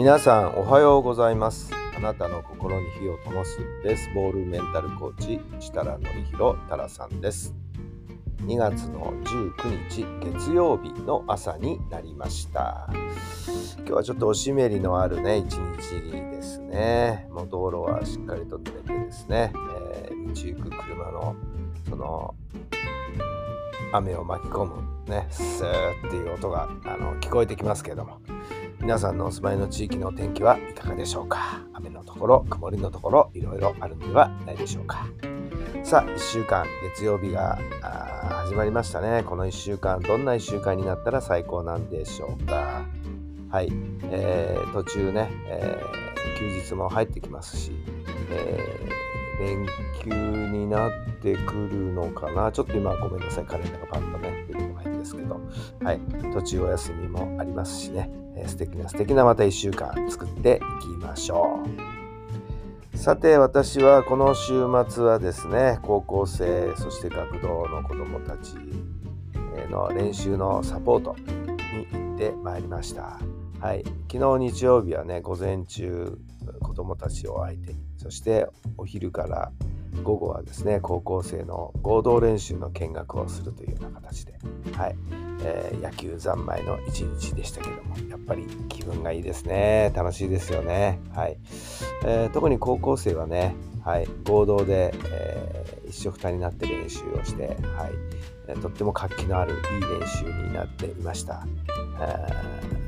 皆さんおはようございます。あなたの心に火を灯すベースボールメンタルコーチ設楽範弘太良さんです。2月の19日月曜日の朝になりました。今日はちょっとおしめりのあるね一日ですね。もう道路はしっかりと濡れてですね、えー道行く車のその雨を巻き込むねスーっていう音があの聞こえてきますけども。皆さんのお住まいの地域のお天気はいかがでしょうか？雨のところ曇りのところいろいろあるのではないでしょうか？さあ1週間月曜日が始まりましたね。この1週間どんな1週間になったら最高なんでしょうか？はい、えー途中ね、えー休日も入ってきますし、えー連休になってくるのかな？ちょっと今ごめんなさいカレンダーがパッとね。ですけどはい。途中お休みもありますしね、えー素敵な素敵なまた1週間作っていきましょう。さて私はこの週末はですね高校生そして学童の子どもたちの練習のサポートに行ってまいりました。はい。昨日日曜日はね午前中子どもたちを相手にそしてお昼から午後はですね高校生の合同練習の見学をするというような形で、はい。えー野球三昧の一日でしたけどもやっぱり気分がいいですね。楽しいですよね、はい。えー特に高校生はね、はい、合同で、えー一緒くたになって練習をして、はい。えーとっても活気のあるいい練習になっていました。えー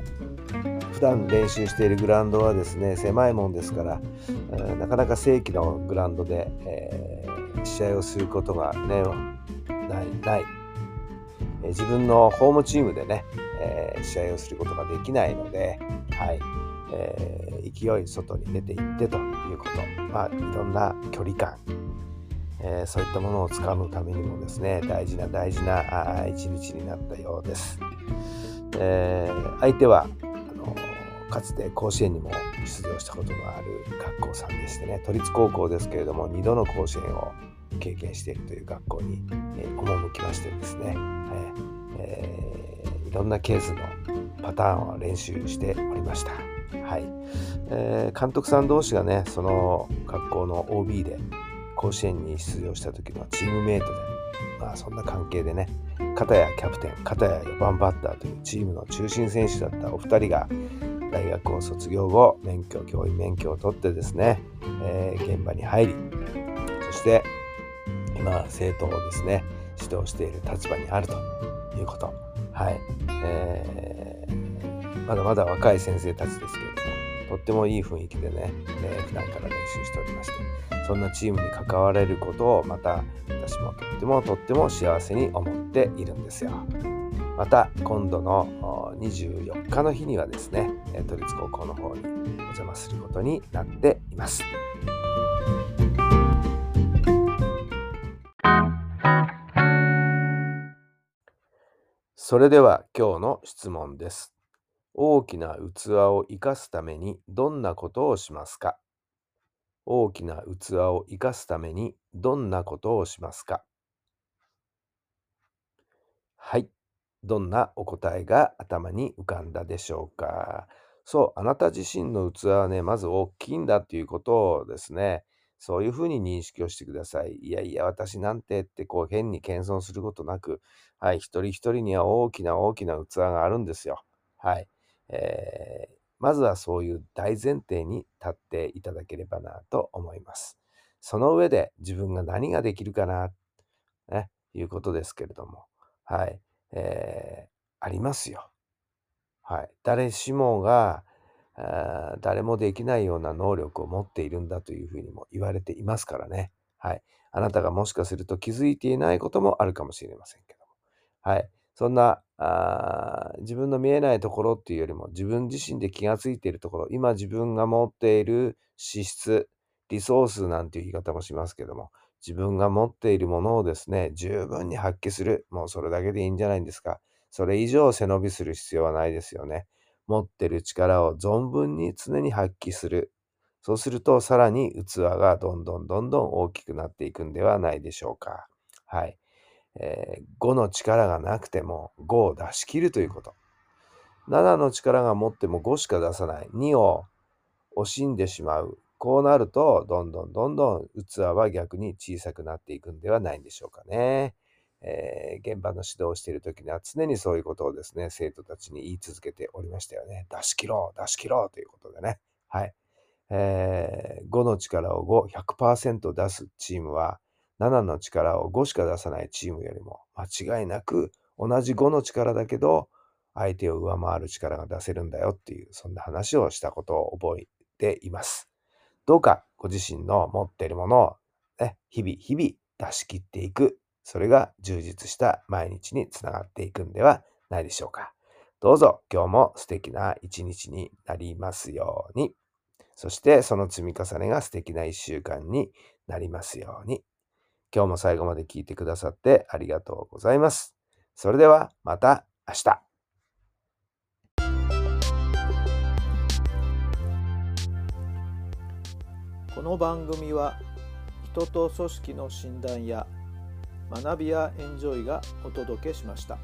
段練習しているグラウンドはですね狭いもんですから、えーなかなか正規のグラウンドで、えー試合をすることがねないない、えー自分のホームチームでね、えー試合をすることができないので、はい。えー勢い外に出ていってということ、まあ、いろんな距離感、えーそういったものをつかむためにもですね大事な大事な一日になったようです。えー相手はかつて甲子園にも出場したことのある学校さんでしてね都立高校ですけれども2度の甲子園を経験しているという学校に、えー赴きましてですね、えーえいろんなケースのパターンを練習しておりました。はいえー監督さん同士がねその学校の OB で甲子園に出場した時のチームメイトで、まあ、そんな関係でね片やキャプテン片や4番バッターというチームの中心選手だったお二人が大学を卒業後免許教員免許を取ってですね、えー現場に入りそして今生徒をですね指導している立場にあるということはい、えーまだまだ若い先生たちですけれどもとってもいい雰囲気でね、えー普段から練習しておりましてそんなチームに関われることをまた私もとってもとっても幸せに思っているんですよ。また今度の24日の日にはですね都立高校の方にお邪魔することになっています。それでは今日の質問です。大きな器を生かすためにどんなことをしますか？大きな器を生かすためにどんなことをしますか？はい。どんなお答えが頭に浮かんだでしょうか？そう、あなた自身の器はね、まず大きいんだということをですね、そういうふうに認識をしてください。いやいや、私なんてってこう変に謙遜することなく、はい、一人一人には大きな大きな器があるんですよ。はい。えーまずはそういう大前提に立っていただければなと思います。その上で自分が何ができるかな、ね、いうことですけれども、はい、えーありますよ。はい。誰しもが、あー誰もできないような能力を持っているんだというふうにも言われていますからね。はい。あなたがもしかすると気づいていないこともあるかもしれませんけども。はい。そんな、あ自分の見えないところっていうよりも自分自身で気がついているところ今自分が持っている資質リソースなんていう言い方もしますけども自分が持っているものをですね十分に発揮するもうそれだけでいいんじゃないんですかそれ以上背伸びする必要はないですよね持ってる力を存分に常に発揮するそうするとさらに器がどんどんどんどん大きくなっていくんではないでしょうかはい。えー、5の力がなくても5を出し切るということ。7の力が持っても5しか出さない。2を惜しんでしまう。こうなると、どんどんどんどん器は逆に小さくなっていくんではないんでしょうかね。えー、現場の指導をしている時には常にそういうことをですね、生徒たちに言い続けておりましたよね。出し切ろう、出し切ろうということでね。はい。えー、5の力を5、100%出すチームは、7の力を5しか出さないチームよりも間違いなく同じ5の力だけど相手を上回る力が出せるんだよっていうそんな話をしたことを覚えています。どうかご自身の持っているものを、ね、日々日々出し切っていくそれが充実した毎日につながっていくんではないでしょうか。どうぞ今日も素敵な一日になりますように。そしてその積み重ねが素敵な一週間になりますように。今日も最後まで聞いてくださってありがとうございます。それではまた明日。この番組は人と組織の診断や学びやエンジョイがお届けしました。